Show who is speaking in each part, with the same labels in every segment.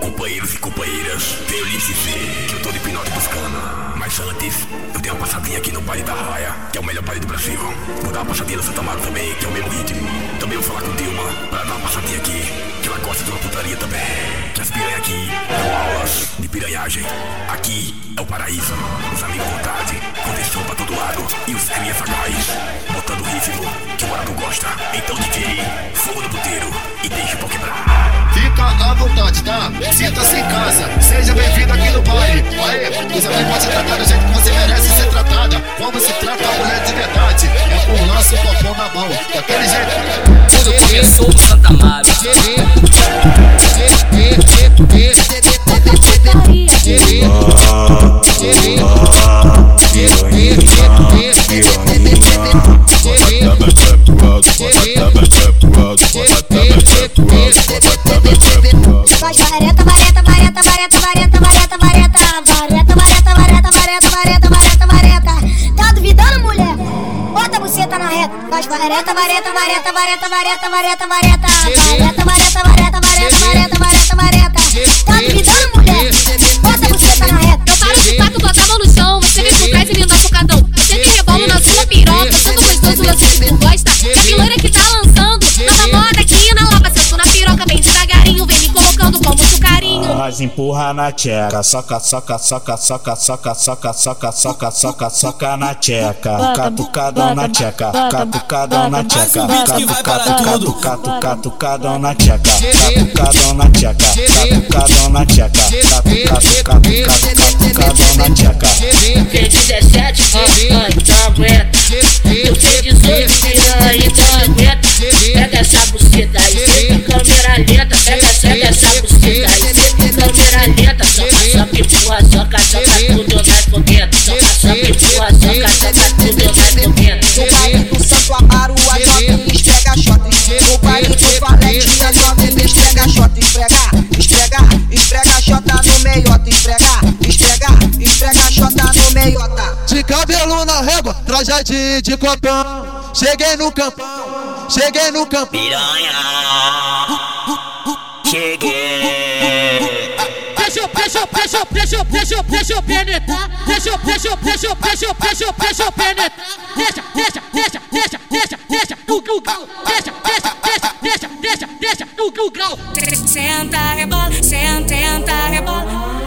Speaker 1: Companheiros e companheiras, tenho lhes dizer que eu tô de pinote buscando. Mas antes, eu tenho uma passadinha aqui no baile da Raia, que é o melhor baile do Brasil. Vou dar uma passadinha no Santa Mara também, que é o mesmo ritmo. Também vou falar com Dilma, pra dar uma passadinha aqui, que ela gosta de uma putaria também. Que as piranhas aqui dão aulas de piranhagem. Aqui é o paraíso, os amigos à vontade, condição pra todo lado. E os cria sagaz, botando ritmo que o Arado gosta. Então DJ, fogo no puteiro e deixa o pau quebrar.
Speaker 2: Fica à vontade, tá? Sinta-se em casa, seja bem-vindo aqui no baile. Aê, você também pode tratar do jeito que você merece ser tratada. Como se trata a mulher de verdade? É com o lance com a pão na mão, daquele jeito.
Speaker 3: Tudo começou no Santa Mara.
Speaker 4: Faz na reta. Faz vareta, vareta, vareta, vareta, vareta, vareta, vareta, vareta, vareta, vareta, vareta, vareta, vareta, vareta. Tá duvidando, mulher? Bota a buceta na reta.
Speaker 5: Eu paro de quatro, boto a mão no chão. Você vem por trás e me dá focadão. Você me rebolo na sua piroca. Tanto gostoso, você me gosta. É a piloira que tá lançando.
Speaker 6: Nós empurra na tcheca, soca, soca, soca, soca, soca, soca, soca, soca, soca, soca na tcheca, catucadão na tcheca, catucadão na tcheca, catucado, catu, catucadão na tcheca, catucadão na tcheca, catucadão na tcheca, catucadão na tcheca.
Speaker 3: Tem 17,
Speaker 7: trajadinho de copão. Cheguei no campão, cheguei no campão.
Speaker 3: Piranha, cheguei.
Speaker 5: Deixa eu, deixa eu, deixa eu, deixa eu, deixa eu, deixa eu penetrar. Deixa eu, deixa eu, deixa eu, deixa eu, deixa eu, deixa eu penetrar. Deixa, deixa, deixa, deixa, deixa, deixa, no grau. Deixa, deixa, deixa, deixa, deixa, deixa, no grau.
Speaker 8: Senta, rebola, senta, rebola.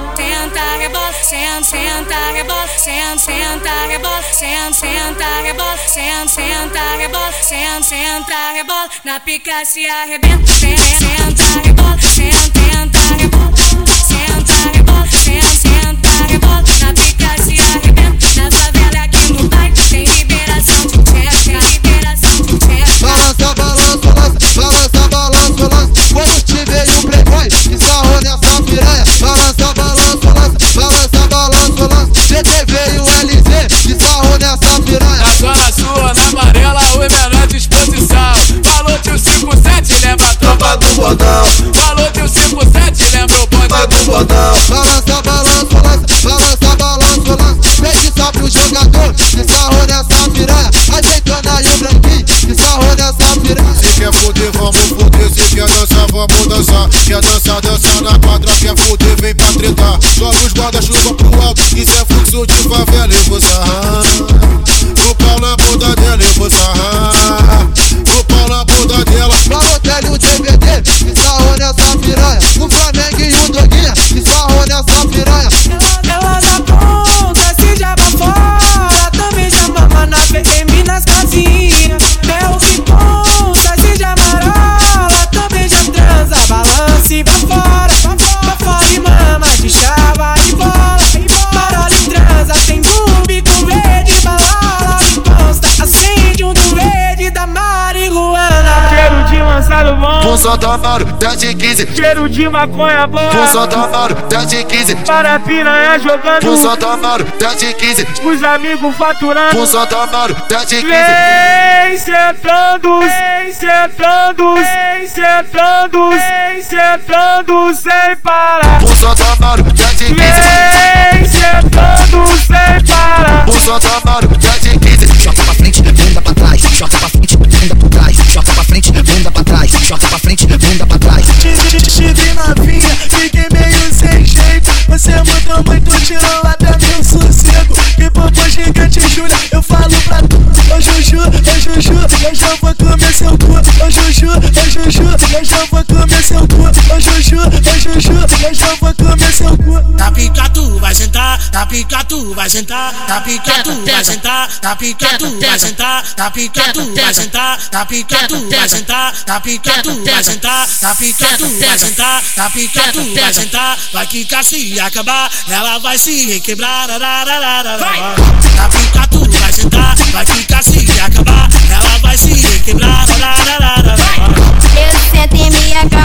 Speaker 8: Senta, rebola, senta, senta, rebola, senta, senta, rebola, senta, senta, rebola, senta, senta, rebola, senta, senta, rebola. Na pica se arrebenta, senta, rebola, senta, senta, rebola, senta, rebola, senta, senta, rebola. Na pica se arrebenta, na favela aqui no bairro tem liberação de tcheca, liberação de tcheca.
Speaker 7: Balança, balança, balança, balança, balança, balança. Quando te veio o playboy,
Speaker 2: bodão.
Speaker 9: Falou de um 57, lembra o bonde
Speaker 2: do bodão.
Speaker 7: Balança, balança, balança, balança, balança, balança. Pede só pro jogador, que sarrou nessa piranha. Ajeitando aí o branquinho, que sarrou nessa piranha.
Speaker 2: Se quer fuder, vamos fuder. Se quer dançar, vamos dançar. Quer dançar, dançar na quadra. Quer fuder, vem pra tretar. Joga os guarda-chuva pro alto. Isso é fluxo de favela. tomando 7 15.
Speaker 10: Cheiro de maconha boa.
Speaker 2: Pulsão tomando 7 15.
Speaker 10: Para piranha jogando.
Speaker 2: Pulsão tomando 7 15.
Speaker 10: Os amigos faturando.
Speaker 2: Pulsão tomando 7 15.
Speaker 10: Vem sentando, vem sentando, vem sentando, vem sentando sem parar.
Speaker 2: Pulsão tomando 7 15.
Speaker 10: Vem sentando sem parar.
Speaker 2: Pulsão tomando 7 15.
Speaker 10: Tirou até meu sossego. Que popô gigante, Júlia, eu falo pra tu. Ô Juju, ô Juju, eu já vou comer seu cu. Ô Juju, ô Juju, eu já vou comer seu cu. Ô Juju, ô Juju, eu já vou comer seu cu.
Speaker 11: Tá pica tu vai sentar, tá pica tu vai sentar, tá pica tu vai sentar, tá pica tu vai sentar, tá pica tu vai sentar, tá pica tu vai sentar, tá pica tu vai sentar, tá pica tu vai sentar, tá pica tu vai sentar, vai que se acabar, ela vai se requebrar. Tá pica tu vai sentar, vai que se acabar, ela vai se requebrar.
Speaker 12: Eu sento minha capa.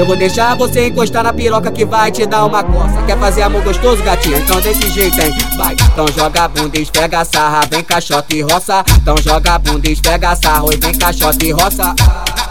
Speaker 12: Eu
Speaker 13: vou, deixar você encostar na piroca que vai te dar uma coça. Quer fazer amor gostoso, gatinho? Então desse jeito, hein? Vai. Então joga bunda, esfrega sarra, vem caixota e roça. Então joga bunda, esfrega a sarra, e vem caixota e roça.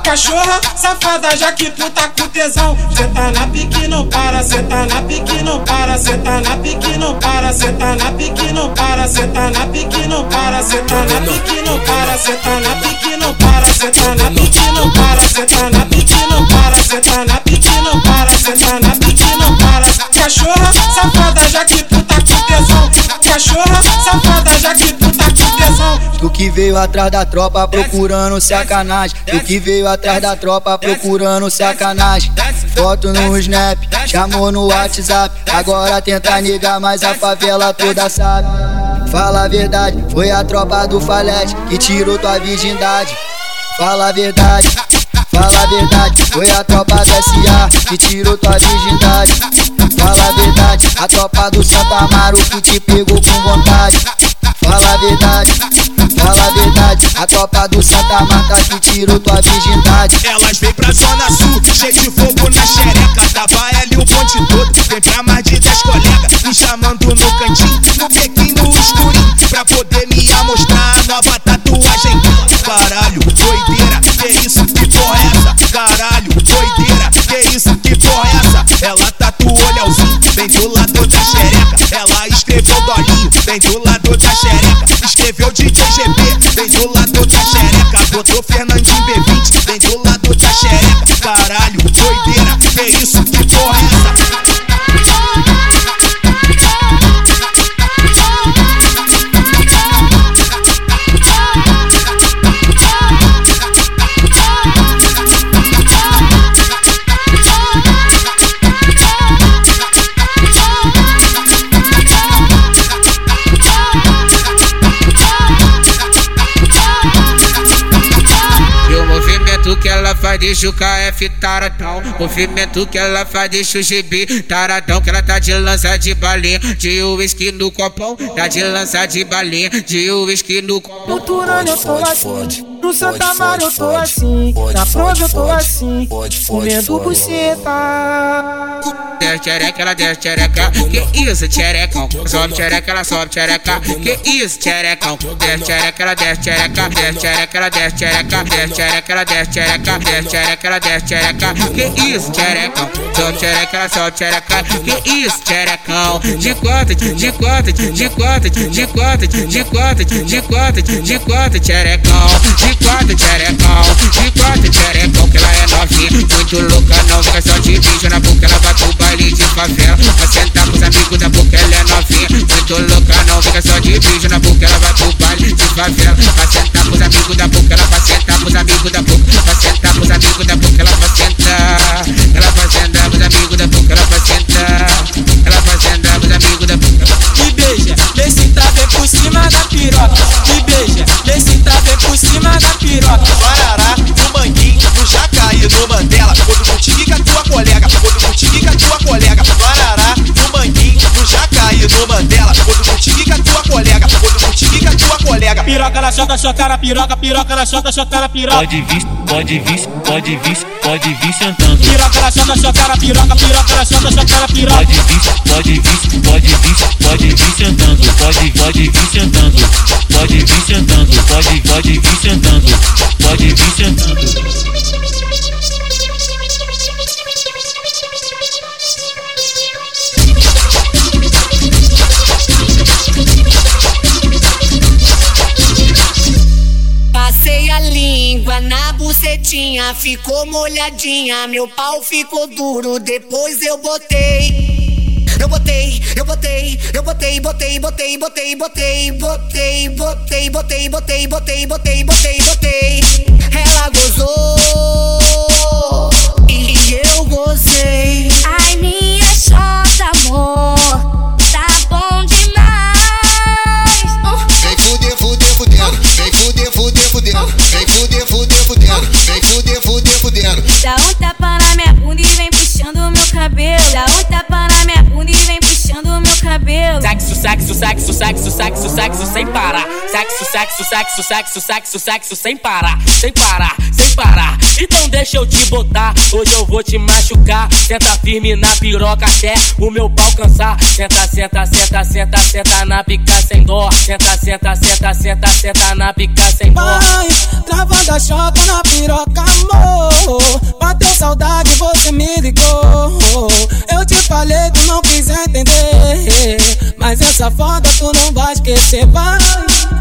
Speaker 10: Cachorra, safada, já que tu tá com tesão. Cê tá na pique, não para, cê tá na pique, não para, cê tá na pique, não para, cê tá na pique, não para, cê tá na pique, não para, cê tá na pique, não para, cê tá na pique, não para, na não para, na não para, na não para, na não para. Cachorra, safada, já que tu tá com tesão. Cachorra, safada, já que tu tá com tesão.
Speaker 14: Tu que veio atrás da tropa procurando sacanagem. Tu que veio atrás da tropa procurando sacanagem. Foto no snap, chamou no WhatsApp. Agora tenta negar, mas a favela toda sabe. Fala a verdade, foi a tropa do Falete que tirou tua virgindade. Fala a verdade, fala a verdade, foi a tropa do SA que tirou tua virgindade. Fala a verdade, a tropa do Santa Amaro que te pegou com vontade. Fala a verdade, fala a verdade, a tropa do Santa Marta que tirou tua virgindade.
Speaker 15: Elas vêm pra zona sul, cheio de fogo na xereca Tava ali o ponte todo, vem pra mais de 10 colegas Me chamando no cantinho, no bequinho, no escurinho Pra poder me amostrar a nova tatuagem Caralho, doideira, que isso, Ela tatuou Leozinho, bem do lado da xereca. Ela escreveu Dolinho, bem do lado da xereca. Escreveu DJ GB, bem do lado da xereca. Botou Fernandinho B20,
Speaker 16: deixa o KF taradão Movimento que ela faz deixa o GB taradão Que ela tá de lança de balinha De uísque no copão Tá de lança de balinha De uísque no copão.
Speaker 10: No Turano eu tô assim, no Santa Amaro eu tô assim, na prova eu tô assim, comendo buceta.
Speaker 16: Desce tchereca, ela desce tchereca Que isso, tcherecão Sobe tchereca, ela sobe tchereca Que isso, tcherecão Desce tchereca, ela desce tchereca Desce tchereca, ela desce tchereca Desce tchereca, ela desce tchereca Desce tchereca, ela desce tchereca Que isso, tcherecão Sobe tchereca, ela sobe tchereca Que isso, tcherecão De cota, de cota, de cota, de cota, de cota, de cota, de cota, tcherecão De cota, tcherecão De cota, tcherecão Que ela é novinha Muito louca, não fica só de bicho na boca Ela vai pro baile de favela. Vai sentar com os amigos da boca, ela é novinha. Muito louca, não fica só de bicho na boca Ela vai pro baile de favela. Vai sentar com os amigos da boca Ela vai sentar com os amigos da boca. Vai sentar com os amigos da boca Ela vai sentar. Ela vai sentar com os amigos da boca Ela vai sentar. Ela vai sentar com os amigos da boca
Speaker 10: Me beija, vê se tá bem por cima da piroca. Me beija, vê se tá bem por cima da piroca.
Speaker 15: Guarará, no Manguinho, no Jacaí, no Mandela. Quando contigo com a tua colega,
Speaker 10: na chota, chocar a piroca, piroca na chota, chocar a piroca.
Speaker 17: Pode vir, pode vir, pode vir, pode vir sentando.
Speaker 10: Piroca na chota, chocar a piroca, piroca na chota, chocar a piroca.
Speaker 17: Pode vir, pode vir, pode vir, pode vir sentando. Pode, pode vir sentando. Pode vir sentando. Pode, pode vir sentando. Pode vir sentando.
Speaker 3: Quentinha, ficou molhadinha. Meu pau ficou duro, depois eu botei. Eu botei, eu botei, eu botei, botei, botei, botei, botei, botei, botei, botei, botei, botei, botei, botei, botei. Ela gozou
Speaker 5: Sexo, sexo, sexo, sexo, sexo, sem parar. Sem parar, sem parar. Então deixa eu te botar. Hoje eu vou te machucar. Senta firme na piroca até o meu pau cansar. Senta, senta, senta, senta, senta na pica sem dó. Senta, senta, senta, senta, senta na pica sem dó.
Speaker 2: Vai, travando a chota na piroca, amor. Bateu saudade, você me ligou. Eu te falei, tu não quis entender. Mas essa foda tu não vai esquecer, vai.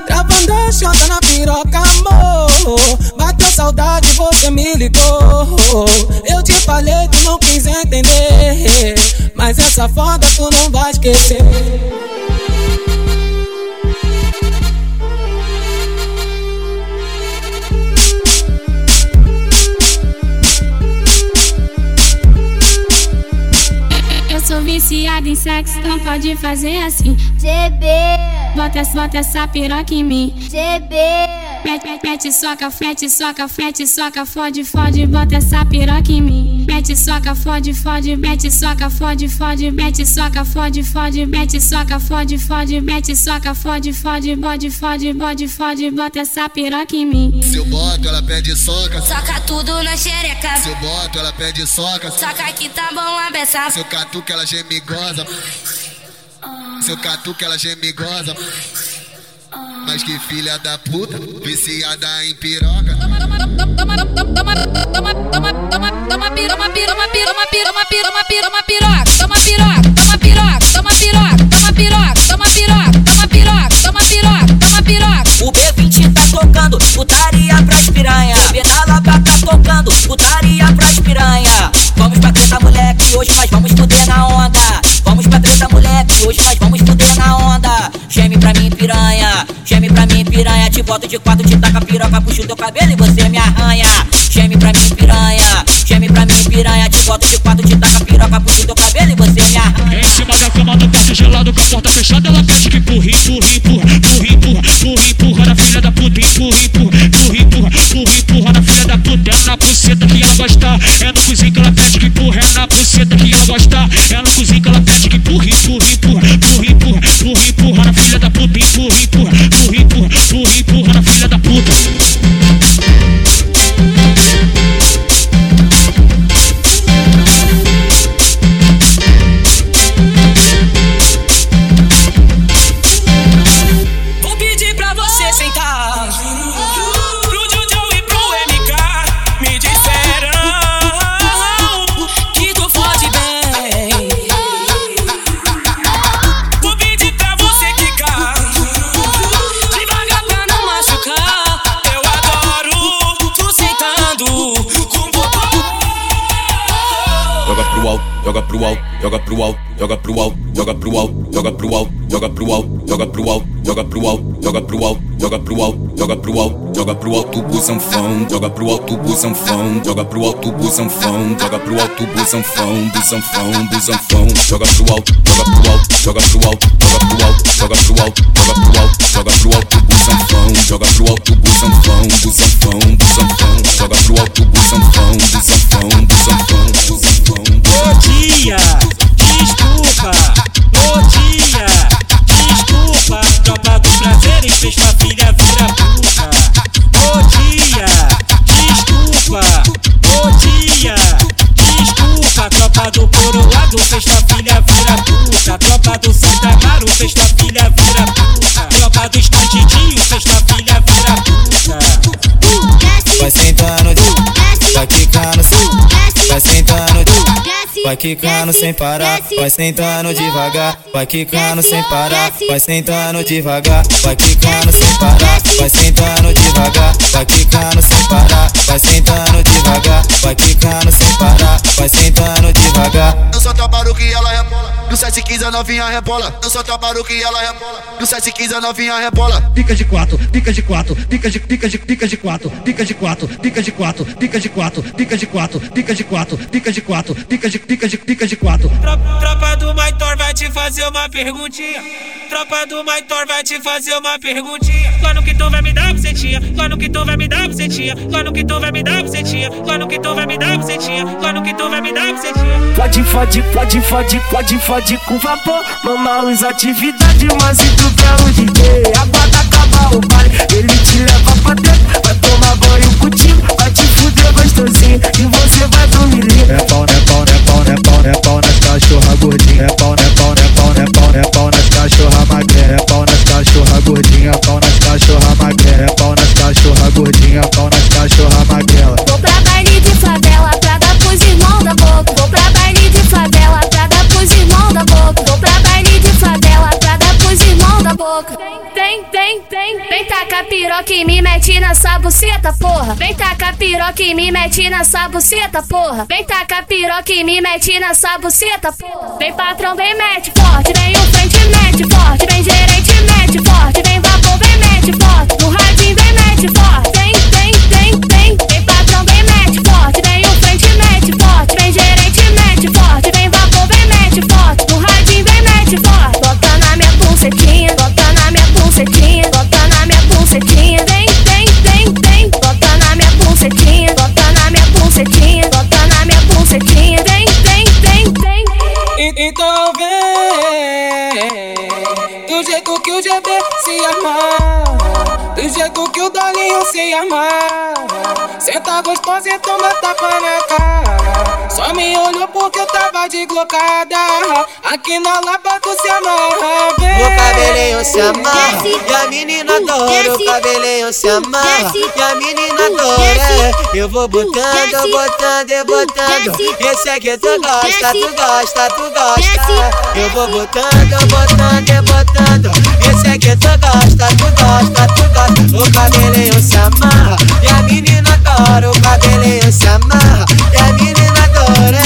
Speaker 2: Travando chota na piroca, amor. Bateu saudade, você me ligou. Eu te falei, tu não quis entender. Mas essa foda tu não vai esquecer.
Speaker 8: Eu sou viciada em sexo, então pode fazer assim.
Speaker 18: GB,
Speaker 8: Bota, bota essa piroca em mim.
Speaker 18: GB,
Speaker 8: Mete, mete, mete, soca, fete, soca, fete, soca, fode, fode, bota essa piroca em mim. Mete, soca, fode, fode, mete, soca, fode, fode, mete, soca, fode, fode, mete, soca, fode, fode, mete, soca, fode, fode, bode, fode, bode, fode, bota essa piroca em mim.
Speaker 19: Se eu boto, ela pede soca.
Speaker 8: Soca tudo na xereca.
Speaker 19: Se eu boto, ela pede soca.
Speaker 8: Soca que tá bom a beça.
Speaker 19: Se eu catuco, ela geme goza. Se eu catuco, ela geme e goza. Mas que filha da puta, viciada em piroca.
Speaker 8: Toma, toma, toma, toma, toma, toma, toma, toma, toma, piro, toma, piro, toma, piro, toma, piro, toma, piro, toma, piro, toma, piroca, toma piroca, toma piroca, toma piroca, toma piroca, toma piroca, toma piroca, toma piroca, toma piroca.
Speaker 20: O B20 tá tocando, putaria pras piranha. O Pedala tá tocando, putaria pras piranha. Vamos pra treta, moleque, hoje nós vamos fuder na onda. Hoje nós vamos fuder na onda. Geme pra mim, piranha, geme pra mim, piranha. Te boto de quatro, te taca piroca, puxo teu cabelo e você me arranha. Geme pra mim, piranha, geme pra mim, piranha. Te boto de quatro, te taca piroca, puxo teu cabelo e você me arranha.
Speaker 17: Em cima da cama do quarto gelado com a porta fechada Ela pede que empurra, empurra, empurra Empurra, empurra, empurra, empurra na filha da puta Empurra, empurra, empurra, empurra Empurra, empurra na filha da puta É na buceta que ela gosta É no cozinho que ela pede que empurra É na buceta que ela gosta É no cozinho que ela pede que empurra, empurra, empurra Empurra, empurra, empurra, empurra na filha da puta Empurra, empurra, empurra, empurra
Speaker 20: pro
Speaker 21: alto, busão fão, joga pro alto, busão fão, joga pro alto, busão fão, busão fão, busão fão, joga pro alto, joga pro alto, joga pro alto, joga pro alto, joga pro alto,
Speaker 22: Vai quicando sem parar, vai sentando devagar, vai quicando sem parar, vai sentando devagar, vai quicando sem parar, vai sentando devagar, vai quicando sem parar, vai sentando devagar, vai quicando sem parar, vai sentando devagar.
Speaker 23: Eu só trabalho que ela rebola. No 715 a novinha rebola. Eu só trabalho que ela rebola. No 715 a novinha rebola.
Speaker 24: Pica de quatro, pica de quatro, pica de pica de pica de quatro, pica de quatro, pica de quatro, pica de quatro, pica de quatro, pica de quatro, pica de quatro, pica de pica de pica de quatro.
Speaker 2: Tropa do Maitor vai te fazer uma perguntinha. Tropa do Maitor vai te fazer uma perguntinha. Quando que tu vai me dar bucetinha? Quando que tu vai me dar bucetinha? Quando que tu vai me dar bucetinha? Quando que tu vai me dar bucetinha? Quando que tu vai me dar bucetinha?
Speaker 25: Pode, pode, pode, pode, pode, pode com vapor. Mamar os atividades, mas e tu quer o DJ? Aguarda acabar o baile, ele te leva pra dentro. Vai tomar banho contigo, vai te fuder gostosinho. E você vai dormir lindo.
Speaker 22: É pau, é pau, é pau, é pau, é pau nas cachorra gordinha. É pau, é pau, é pau, é pau, é pau nas cachorra magrela. É pau nas cachorra gordinha, pau nas cachorra magrela. É pau nas cachorra gordinha, pau nas cachorra magrela.
Speaker 18: Vou pra baile de favela piroca e me mete buceta, porra. Vem tacar piroca e me mete nessa buceta, porra. Vem tacar piroca e me mete nessa buceta, porra. Vem patrão, vem mete forte. Vem o frente, mete forte. Vem gerente, mete forte. Vem vapor, vem mete forte. No radinho, vem mete forte.
Speaker 2: Dolinho se amarra Senta gostosa e toma tapa na cara Só me olhou porque eu tava de glocada Aqui na Lapa tu se amarra vem.
Speaker 16: O cabelinho se amarra e a menina adora. O cabelinho se amarra e a menina adora. Eu vou botando, botando e botando. Esse aqui tu gosta, tu gosta, tu gosta. Eu vou botando, botando e botando. Esse aqui tu gosta, tu gosta, tu gosta. O cabelinho se amarra e a menina adora. O cabelinho se amarra e a menina adora.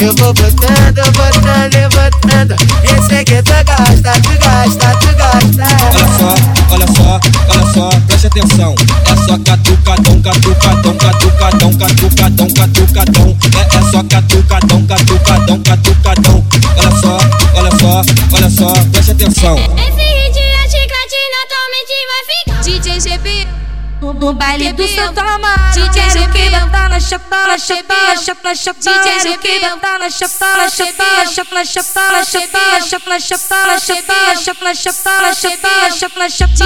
Speaker 16: Eu vou botando, botando e botando. Esse aqui tu gosta, tu gosta, tu gosta.
Speaker 1: Olha só, olha só, olha só, preste atenção. É só catucadão, catucadão, catucadão, catucadão, catucadão. É, é só catucadão, catucadão, catucadão. Olha só, olha só, olha só, preste atenção.
Speaker 18: Esse hit é chiclete, naturalmente vai ficar.
Speaker 12: DJ GB no baile do Santo Amaro. DJ GB botar na chapa, na chapa, na chapa, na chapa DJ GB botar na chapa, na chapa, na chapa, na chapa, na chapa, na chapa, na chapa, na chapa, na chapa, na chapa, na chapa, na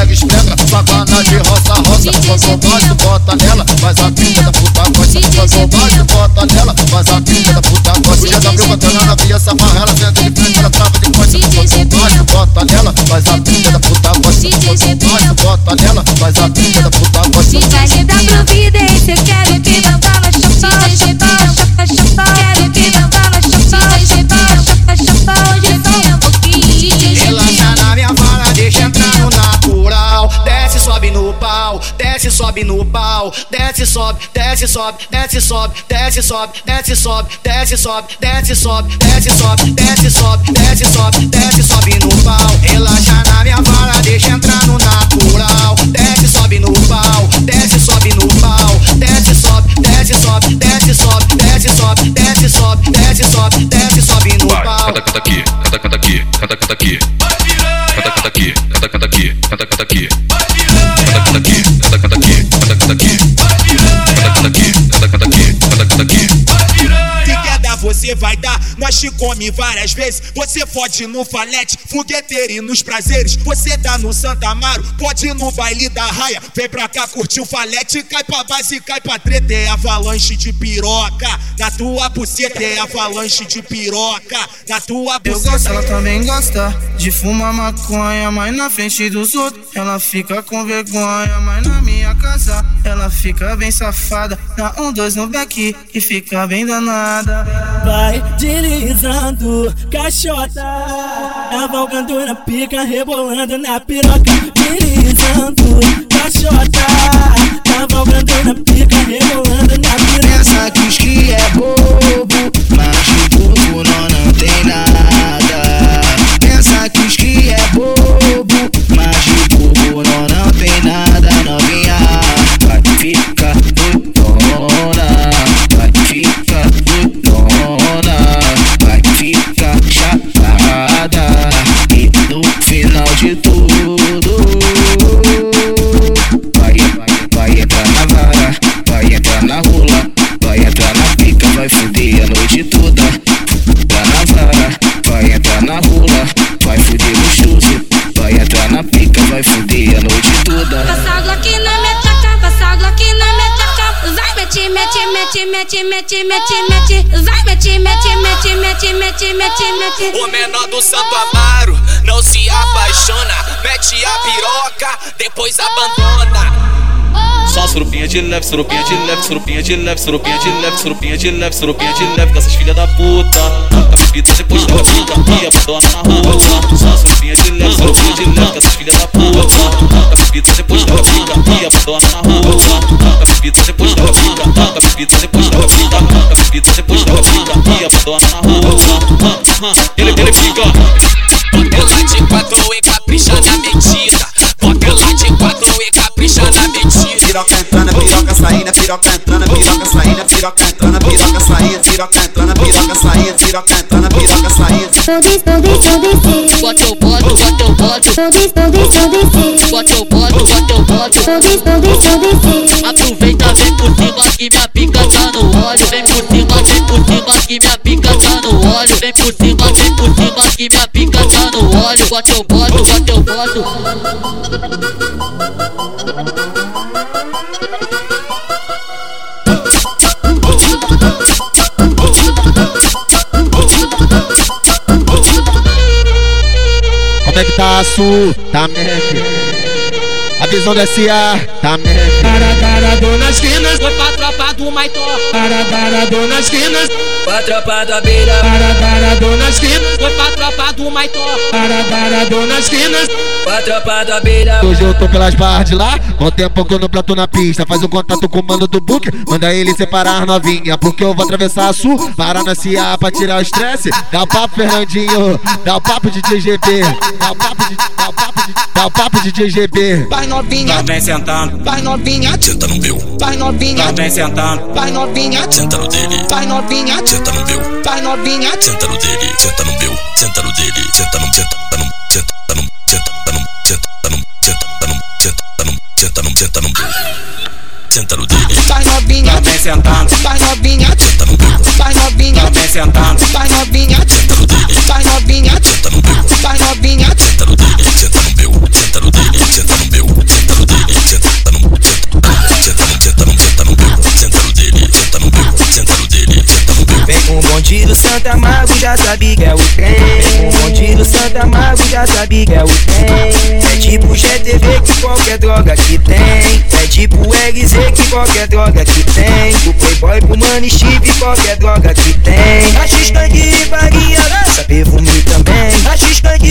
Speaker 23: Pega, esfrega, esfrega, de roça, roça, faz o vontade, bota nela, faz a pica da puta gosta, faz o vontade, bota nela, faz a pica da puta gosta. Já da viúva dela na via samarra, ela senta de frente, ela trava de costa, faz o vontade, bota nela, faz a pica da puta gosta, faz o vontade, bota nela, faz a pica da puta gosta.
Speaker 12: Se vai me dar providência, eu quero te mandar na
Speaker 23: chupada, chupada. Sobe no pau, desce, sobe no pau. Desce, sobe, desce, sobe, desce, sobe, desce, sobe, desce, sobe, desce, sobe, desce, sobe, desce, sobe, desce, sobe, desce, sobe, desce, sobe no pau. Relaxa na minha vara, deixa entrar no natural. Desce, sobe no pau, desce, sobe no pau. Desce, sobe, desce, sobe, desce, sobe, desce, sobe, desce, sobe, desce, sobe, desce, sobe no pau.
Speaker 26: Canta, canta aqui, canta, canta aqui, canta, canta aqui. Canta, canta aqui, canta, canta aqui,
Speaker 15: você vai dar. Nós te come várias vezes. Você fode no falete, fogueteiro e nos prazeres. Você tá no Santa Amaro, pode ir no baile da raia. Vem pra cá curtir o falete, cai pra base, cai pra treta. É avalanche de piroca na tua buceta. É avalanche de piroca na tua
Speaker 27: Eu
Speaker 15: buceta.
Speaker 27: gosto, ela também gosta de fumar maconha, mas na frente dos outros ela fica com vergonha, mas na minha casa ela fica bem safada. Na um, dois no back e fica bem danada.
Speaker 28: Vai deslizando, caixota. Cavalgando na pica, rebolando na piroca. Deslizando, caixota. Cavalgando na pica, rebolando na piroca.
Speaker 27: Que os que é bobo,
Speaker 12: mete, mete, mete, mete, mete, mete. Vai, mete, mete, mete, mete, mete, mete, mete.
Speaker 29: O menor do Santo Amaro não se apaixona, mete a piroca, depois abandona.
Speaker 30: Só surupinha de leve, surupinha de leve, surupinha de leve, surupinha de leve, surupinha de leve, surupinha de leve, com essas filhas da puta. A bebida depois da pica e abandona na rua. Só surupinha de leve, surupinha de leve, com essas filhas da puta. A bebida depois da pica e abandona na rua. A bebida depois da pica, a bebida depois da pica, a bebida depois da pica e abandona na rua. Ele, ele fica.
Speaker 29: Ela de quatro e capricha na medida. Ela de quatro e capricha na medida.
Speaker 31: Piroca entrando, piroca saindo, piroca entrando, piroca saindo, piroca entrando, piroca saindo, piroca entrando, piroca saindo, piroca entrando, piroca saindo.
Speaker 12: Bota eu boto, bota eu boto. Bota eu boto, bota eu boto. Aproveita, vem por cima que minha pica tá no óleo. Vem por cima, vem por cima que minha pica tá no óleo. Vem por cima, vem por cima que minha pica tá no óleo. Bota eu boto, bota eu boto.
Speaker 19: Como é que tá a Sul? Tá merda. A visão do SA, tá merda.
Speaker 28: Paradado nas esquinas,
Speaker 5: Foi pra tropa do Maitó.
Speaker 28: paradado nas esquinas,
Speaker 5: Pra tropa da beira.
Speaker 28: paradado nas esquinas,
Speaker 5: Foi pra tropa do Maitó.
Speaker 28: paradado nas esquinas.
Speaker 5: Pra tropa da beira.
Speaker 19: Hoje eu tô pelas barras de lá, com tempo que eu não plato na pista. Faz o contato com o mano do book, manda ele separar novinha. Porque eu vou atravessar a sul, parar na CA pra tirar o estresse. Dá o papo, Fernandinho, dá o papo de TGB. Dá o papo de. Dá o papo de. Dá o papo de TGB.
Speaker 27: Vai novinha,
Speaker 30: Tá bem sentando,
Speaker 27: vai novinha,
Speaker 1: Senta no meu,
Speaker 27: vai novinha,
Speaker 30: tá bem sentando,
Speaker 27: vai novinha,
Speaker 1: senta no dele,
Speaker 27: vai novinha,
Speaker 1: senta no meu,
Speaker 27: vai novinha,
Speaker 1: senta no dele, senta no meu, senta no dele, senta no, senta no, senta no, senta no, senta no, senta no, senta no, senta no, senta no meu, senta no dele,
Speaker 27: vai novinha,
Speaker 30: tá bem sentando,
Speaker 27: vai novinha,
Speaker 1: senta no meu,
Speaker 27: vai novinha,
Speaker 30: tá sentando,
Speaker 27: vai novinha,
Speaker 1: senta no dele,
Speaker 27: vai novinha,
Speaker 1: senta no meu,
Speaker 27: vai novinha, Vem com o bonde do Santa Mago, já sabe que é o trem. Com o bonde do Santa Mago, já sabe que é o trem. É tipo GTV que qualquer droga que tem. É tipo RZ que qualquer droga que tem. O Playboy pro Money Chip, qualquer droga que tem. A X-Tank e varia, lança perfume também. A X-Tank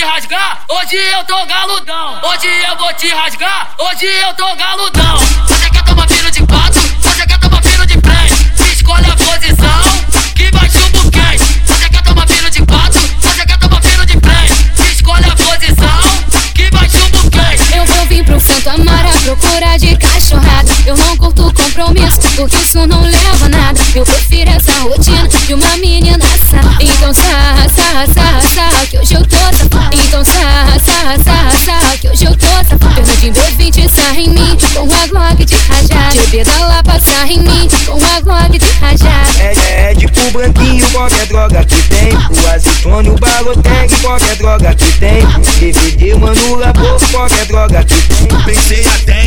Speaker 5: te rasgar. Hoje eu tô galudão. Hoje eu vou te rasgar. Hoje eu tô galudão. Você quer tomar pino de quatro? Você quer tomar pino de frente? Escolhe a posição que vai chumbuquem. Você quer tomar pino de quatro? Você quer tomar pino de frente? Escolhe a posição que vai chumbuquem.
Speaker 12: Eu vou vir pro Santo Amaro à procura de cachorrada. Eu não curto compromisso, porque isso não leva a nada. Eu prefiro essa rotina de uma menina sarra. Então sarra, sarra, sarra, sarra, sarra, sarra, Que hoje eu tô safada Fernandinho B20 sarra em mim Com a Glock de rajada Bebê da Lapa sarra em mim Com a Glock de rajada
Speaker 32: É, é de pro branquinho, qualquer droga que tem. O azeitone, o balotec, qualquer droga que tem. DVD, mano, labor, qualquer droga que tem.
Speaker 15: Pensei até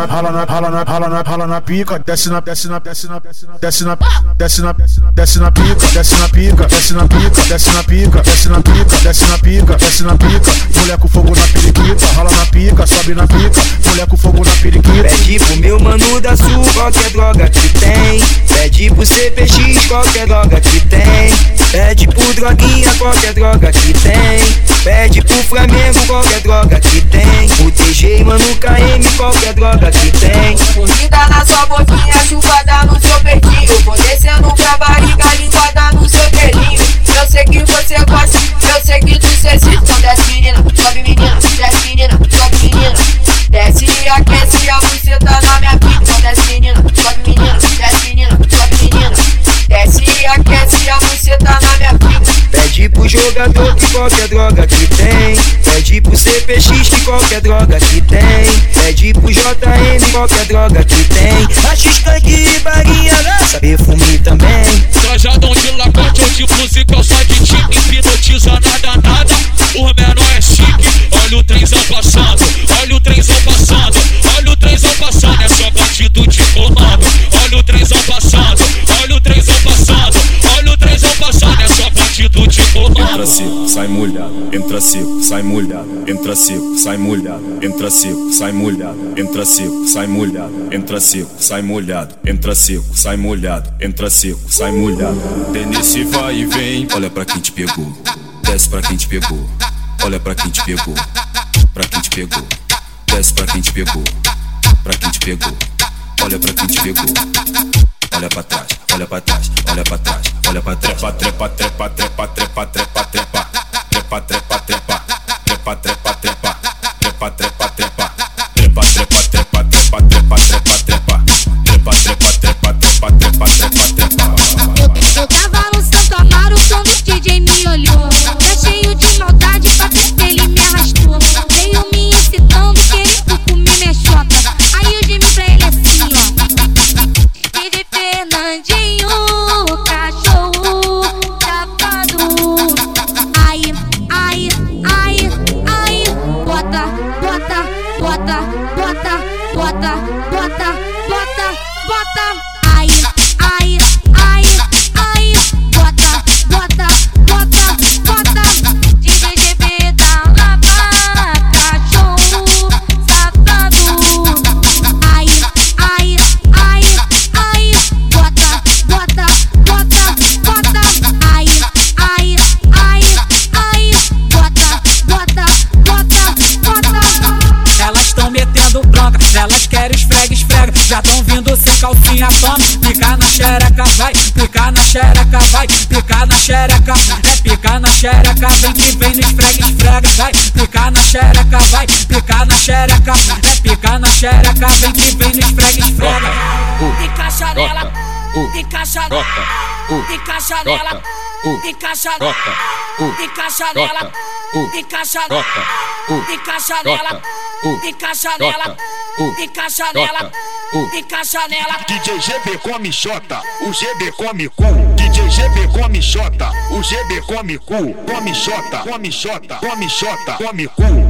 Speaker 15: na,
Speaker 19: rala na, rala na, rala na, rala na pica, desce na, desce na, desce na, desce na, desce na, desce na, desce na pica, desce na pica, desce na pica, desce na pica, desce na pica, desce na pica, desce na pica, mulher com fogo na periquita, rala na pica, sobe na pica, mulher com fogo na periquita.
Speaker 32: Pede pro meu mano da sul, qualquer droga que tem. Pede pro CPX, qualquer droga que tem. Pede pro droguinha, qualquer droga que tem. Pede pro Flamengo, qualquer droga que tem. O TG, mano, KM, qualquer droga que tem.
Speaker 33: Mordida na sua boquinha, chupada no seu peitinho. Vou descendo pra barriga, linguada no seu pelinho. Eu sei que você gosta, eu sei que tu se excita. Desce menina, sobe menina, desce menina, sobe menina. Desce e aquece a buceta na minha pica. Então desce menina, sobe menina, desce menina, sobe menina. Desce e aquece a buceta na minha.
Speaker 32: Pro jogador que qualquer droga que tem. Pede pro CPX que qualquer droga que tem. Pede pro JM qualquer droga que tem. A X-Tank e barinha lança perfume também.
Speaker 17: Trajadão de lacote de fuzil, calça de tique Hipnotiza nada, nada, o menor é chique Olha o trenzão passando,
Speaker 21: Entra seco, sai molhado, entra seco, sai molhado, entra seco, sai molhado, entra seco, sai molhado, entra seco, sai molhado, entra seco, sai molhado, entra seco, sai molhado, entra seco, sai molhado. Nesse vai e vem, olha pra quem te pegou, desce pra quem te pegou, olha pra quem te pegou, pra quem te pegou, desce pra quem te pegou, pra quem te pegou, olha pra quem te pegou. Olha pra trás, olha pra trás, olha pra trás, olha pra trás. Trepa, trepa, trepa, trepa, trepa, trepa, trepa. Trepa, trepa, trepa, trepa, trepa.
Speaker 33: Nela, encaixa nela, encaixa nela, encaixa nela, encaixa nela, encaixa nela, encaixa nela, encaixa nela, encaixa nela, encaixa nela.
Speaker 15: DJ GB come xota, o GB come cu. DJ GB come xota, o GB come cu. Come xota, come xota, come xota, come cu,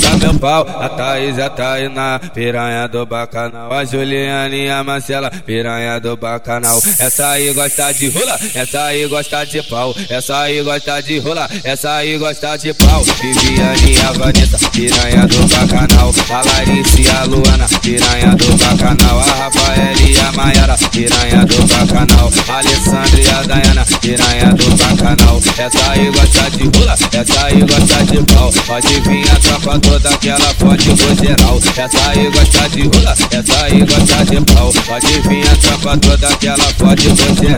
Speaker 28: tá
Speaker 34: meu pau. A Thaís, a Tainá, piranha do bacanal. A Juliane e a Marcela, piranha do bacanal. Essa aí gosta de rola, essa aí gosta de pau. Essa aí gosta de rola, essa aí gosta de pau. Viviane e a Vanessa, piranha do bacanal. A Larissa e a Luana, piranha do bacanal. A Rafaela e a Maiara, piranha do bacanal. A Alessandra e a Dayana, piranha do bacanal. Essa aí gosta de rola, essa aí gosta de pau. Pode vir a tropa vou dar pode forte vozeral. Essa aí gosta de rola, essa aí gosta de pau. Pode vir a tropa toda aquela forte vozeral.